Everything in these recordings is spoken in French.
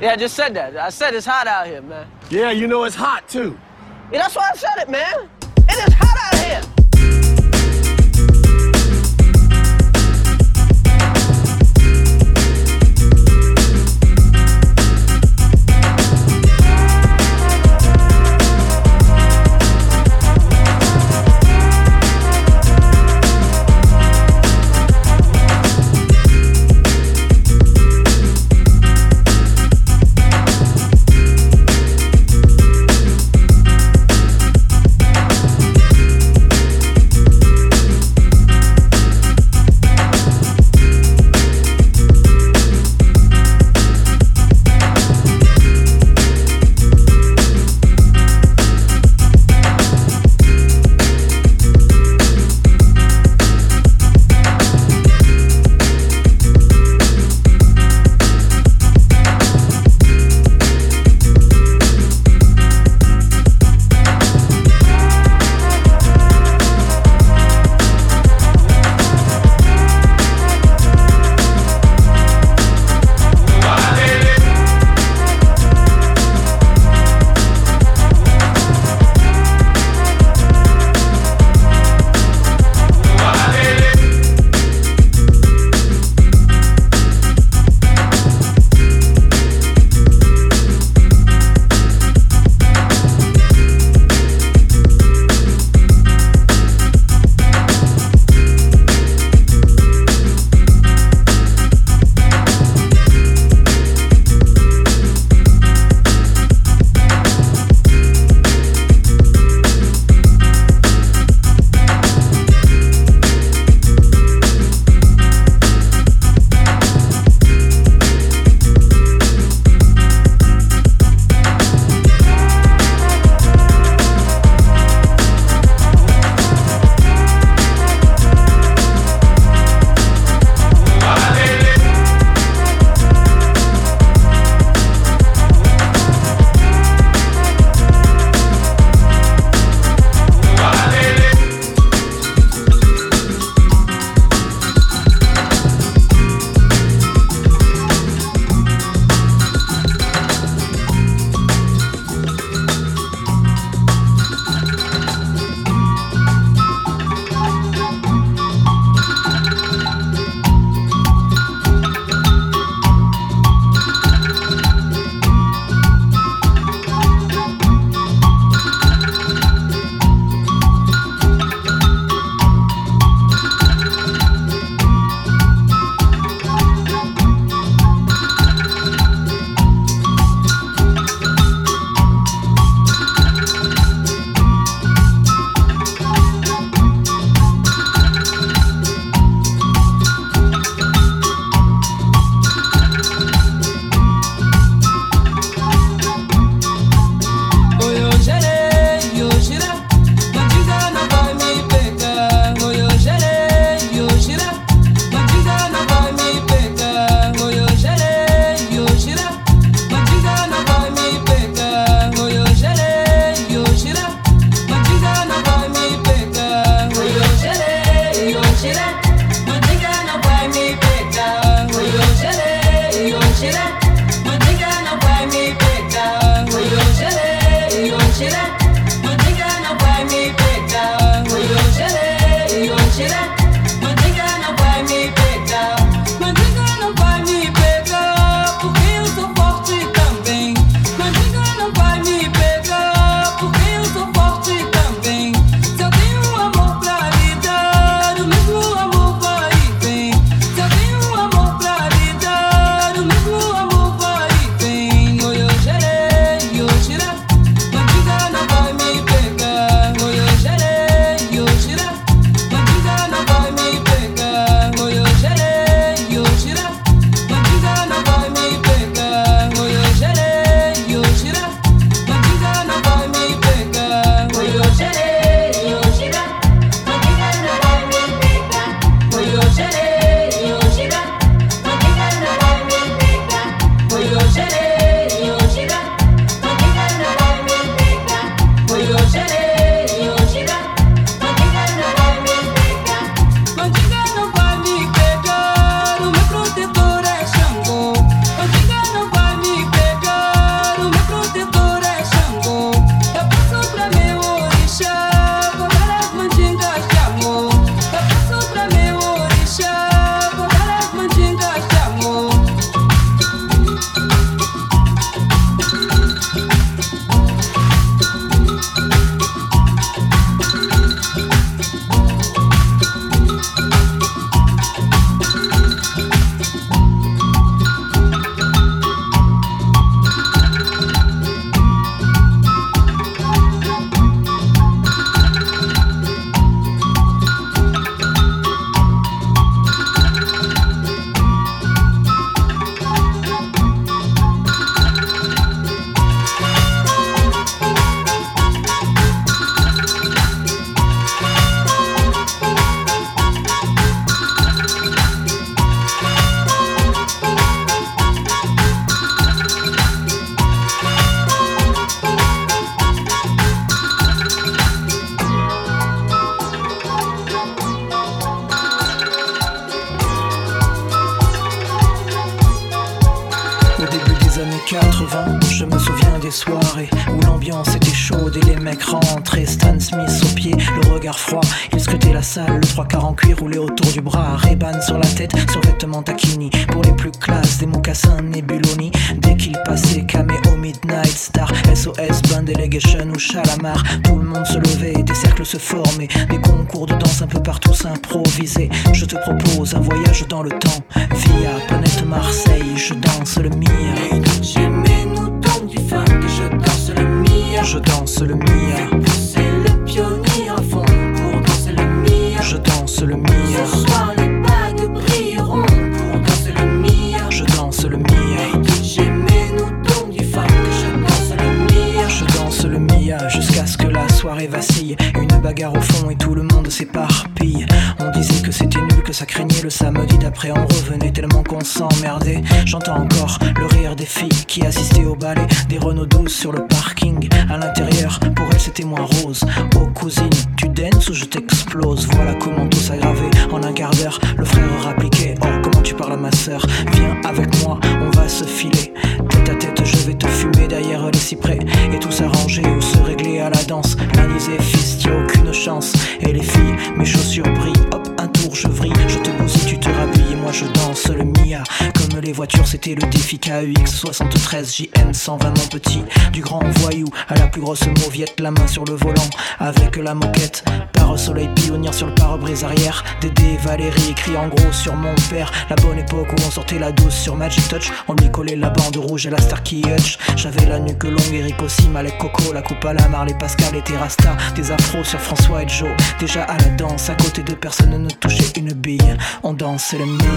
Yeah, I just said that. I said it's hot out here, man. Yeah, you know it's hot too. Yeah, that's why I said it, man. It is hot out here. 80, je me souviens des soirées où l'ambiance était chaude et les mecs rentraient. Stan Smith au pied, le regard froid. Il scrutait la salle, le trois quarts en cuir roulé autour du bras? Reban sur la tête, survêtement taquini. Pour les plus classes, des mocassins Nebuloni. Dès qu'il passait, au Midnight Star, SOS, Band Delegation ou Chalamar. Tout le monde se levait, des cercles se formaient. Des concours de danse un peu partout s'improvisaient. Je te propose un voyage dans le temps. Via planète Marseille, je danse le mire. J'aimais nous tombe du funk, je danse le mire. Je danse le mire. C'est le pionnier à fond pour danser le mire. Je danse le mire. Soirée vacille. Une bagarre au fond et tout le monde s'éparpille. On disait que c'était nul, que ça craignait le samedi d'après. On revenait tellement qu'on s'emmerdait. J'entends encore le rire des filles qui assistaient au ballet. Des Renault 12 sur le parking. À l'intérieur, pour elles c'était moins rose. Oh cousine, tu danses ou je t'explose? Voilà comment tout s'aggravait. En un quart d'heure, le frère rappliquait. Oh, comment tu parles à ma soeur Viens avec moi, on va se filer. Tête à tête, je vais te fumer derrière les cyprès. Et tout s'arranger ou se régler à la danse. Disait, fils, t'y aucune chance. Et les filles, mes chaussures brillent. Hop, un tour, je vrille. Je te bousille, tu te rhabilles. Moi, je danse le Mia. Comme les voitures, c'était le défi KUX 73 JN 120 mon petit. Du grand voyou à la plus grosse mauviette, la main sur le volant. Avec la moquette, pare soleil pionnière sur le pare-brise arrière. Dédé, Valérie écrit en gros sur mon père. La bonne époque où on sortait la douce sur Magic Touch. On lui collait la bande rouge et la Starkey Hutch. J'avais la nuque longue, Eric aussi, Malek Coco, la coupe à la Marley Pascal et Terrasta. Des afros sur François et Joe. Déjà à la danse, à côté de personne ne touchait une bille. On dansait le mire.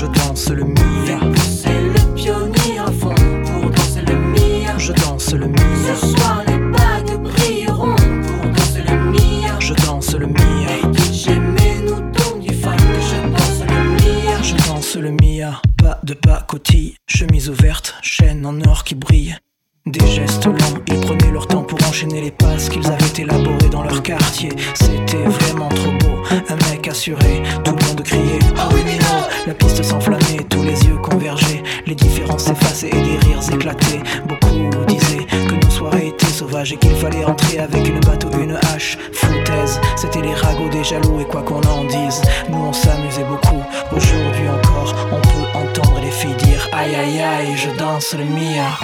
Je danse le mire. C'est le pionnier à fond pour danser le mire. Je danse le Ce mire. soir les bagues brilleront pour danser le mire. Je danse le mire. J'aimais nous tombe du funk, je danse le mire. Je danse le mia, pas de pacotille, chemise ouverte, chaîne en or qui brille. Des gestes lents, ils prenaient leur temps pour enchaîner les passes qu'ils avaient élaborées dans leur quartier. C'était vraiment trop beau, un mec assuré, tout le monde criait Ah oui, mais non La piste s'enflammait, tous les yeux convergeaient, les différences s'effaçaient et des rires éclataient. Beaucoup disaient que nos soirées étaient sauvages et qu'il fallait entrer avec une batte ou une hache. Foutaise, c'était les ragots des jaloux et quoi qu'on en dise, nous on s'amusait beaucoup. Aujourd'hui encore, on Aïe aïe aïe, je danse le mia.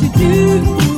you do?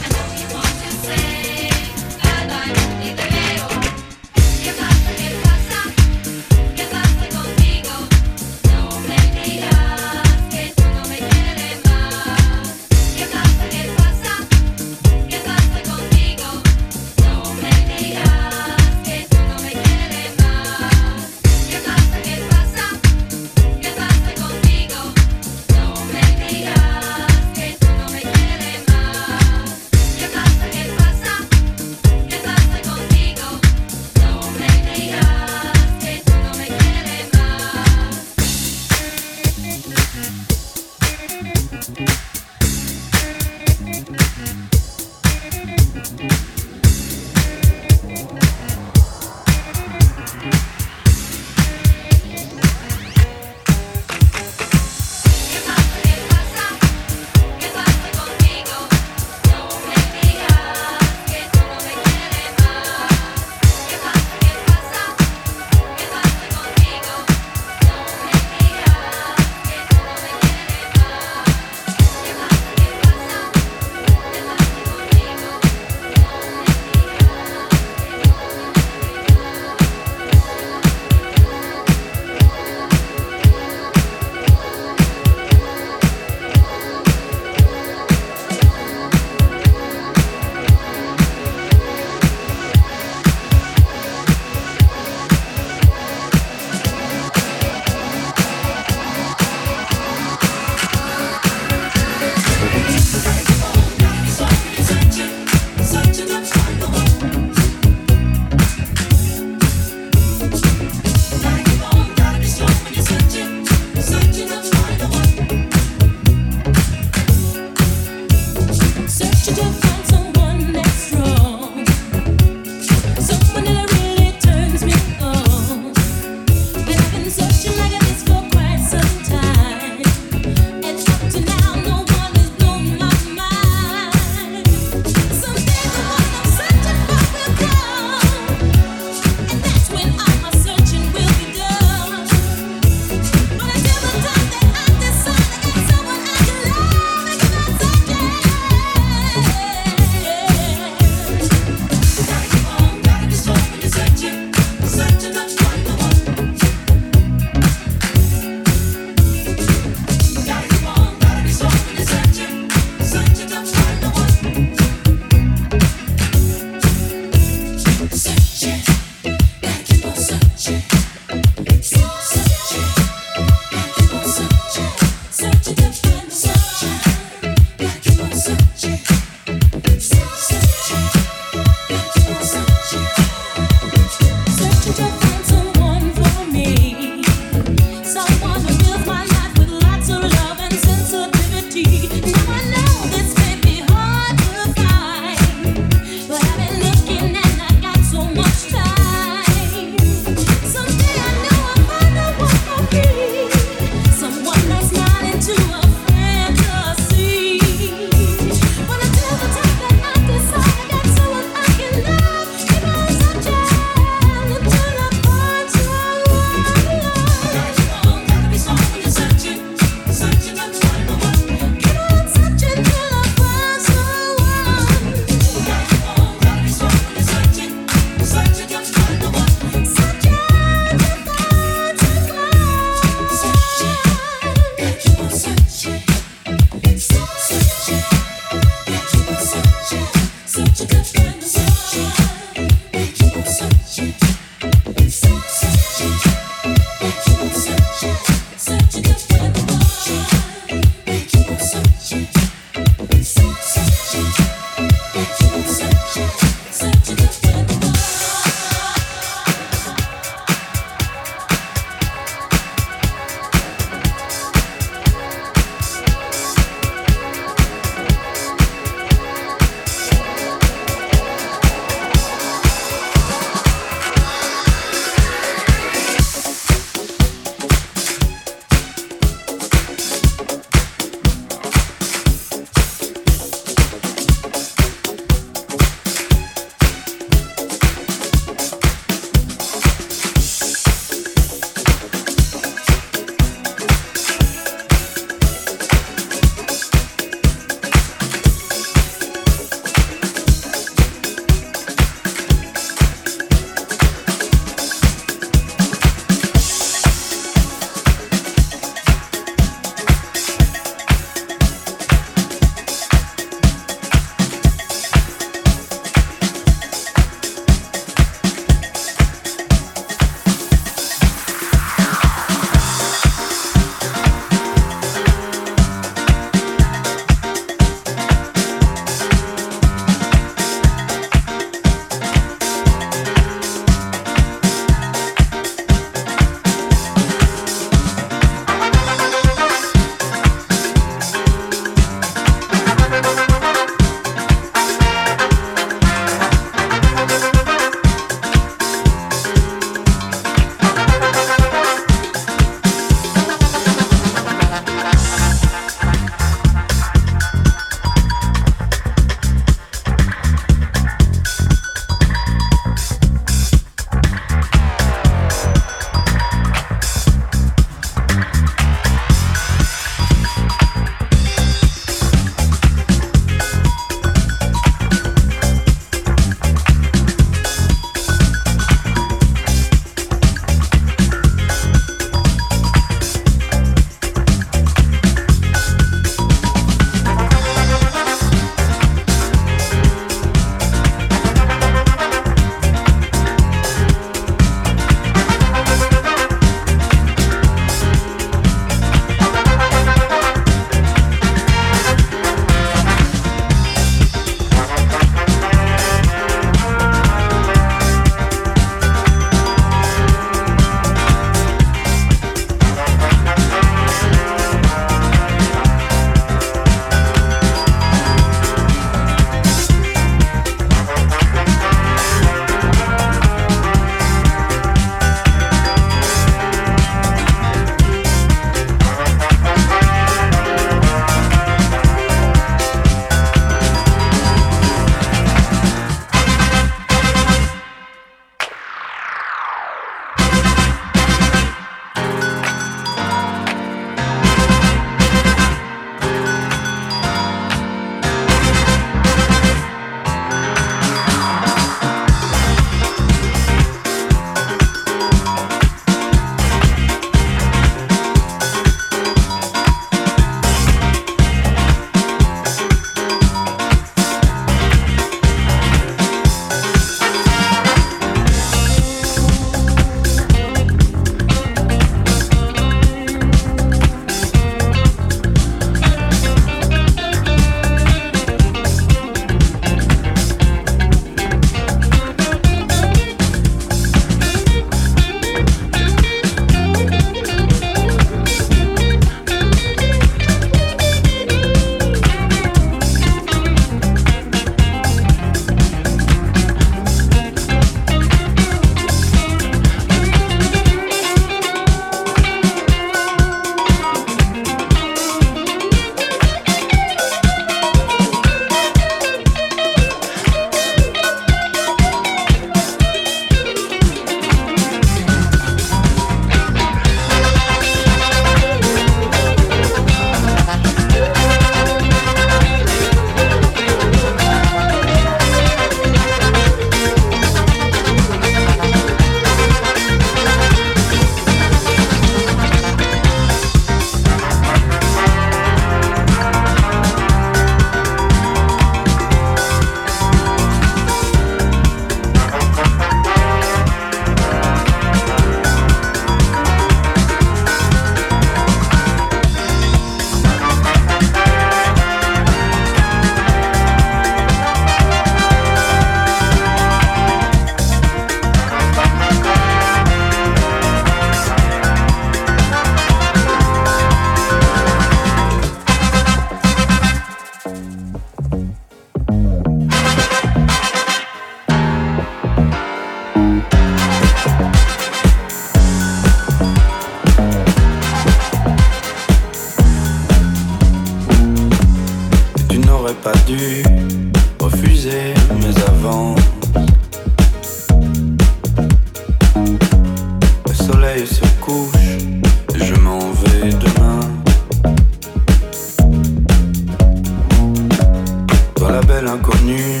Toi la belle inconnue,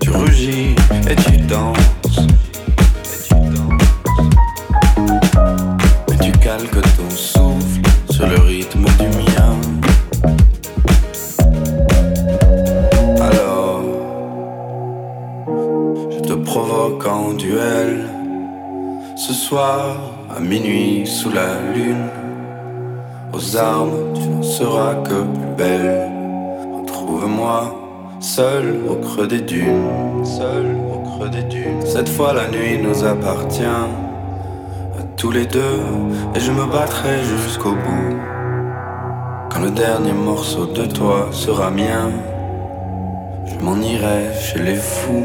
tu rugis et tu danses. Et tu danses. Mais tu calques ton souffle sur le rythme du mien. Alors, je te provoque en duel. Ce soir, à minuit, sous la lune, aux armes, tu ne seras que plus belle. Retrouve-moi seul au creux des dunes, seul au creux des dunes. Cette fois la nuit nous appartient à tous les deux et je me battrai jusqu'au bout. Quand le dernier morceau de toi sera mien, je m'en irai chez les fous.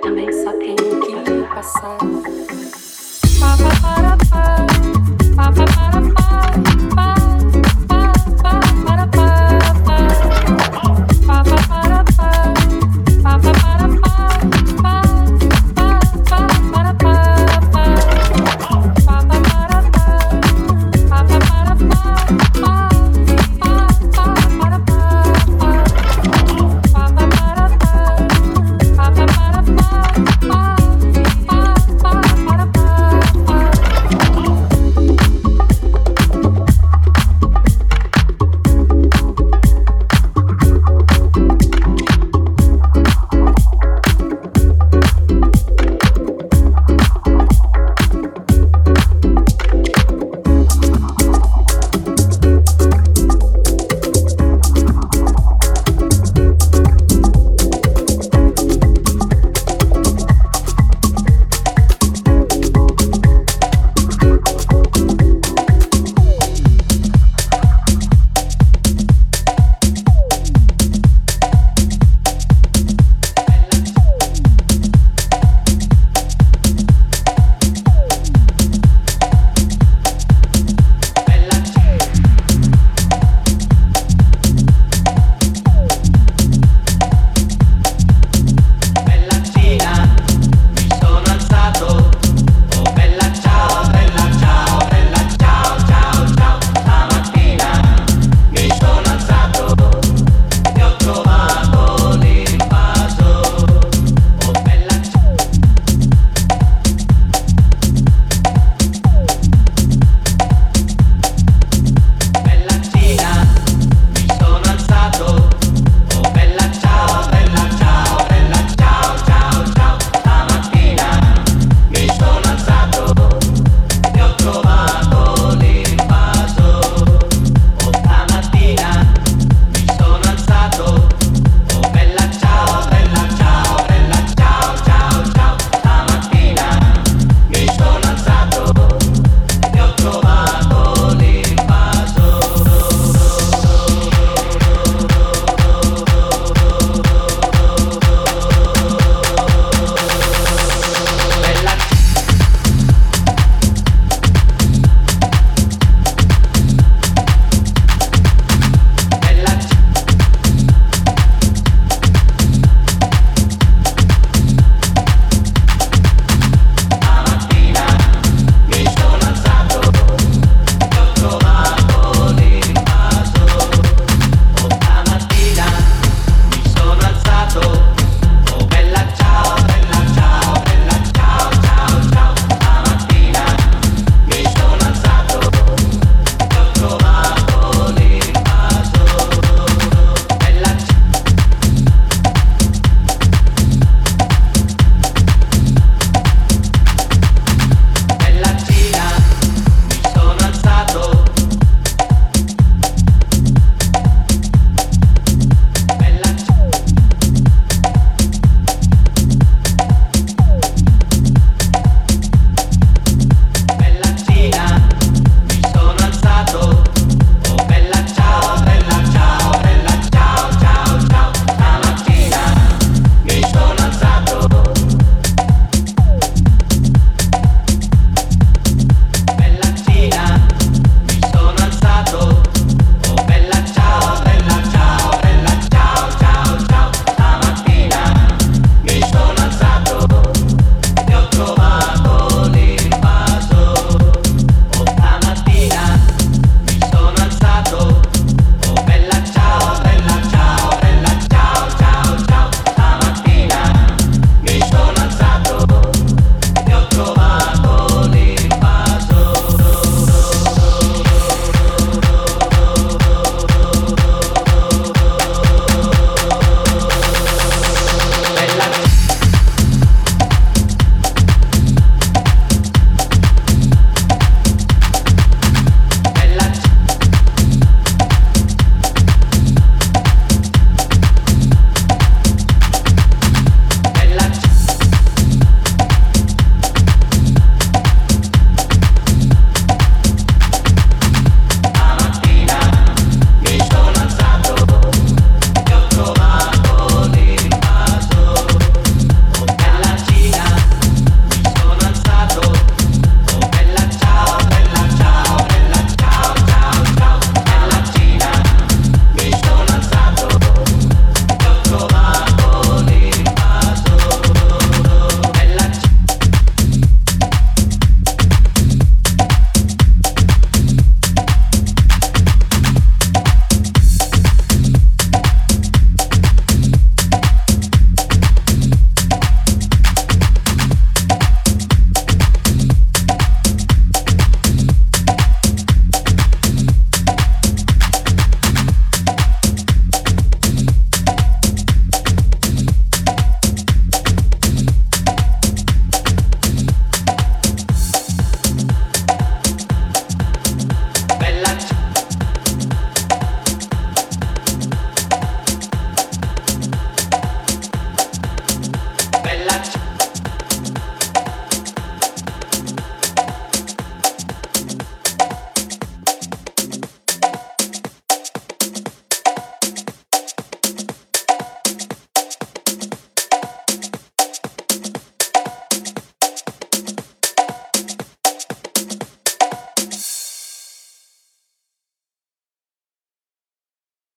também, só tenho que me passar.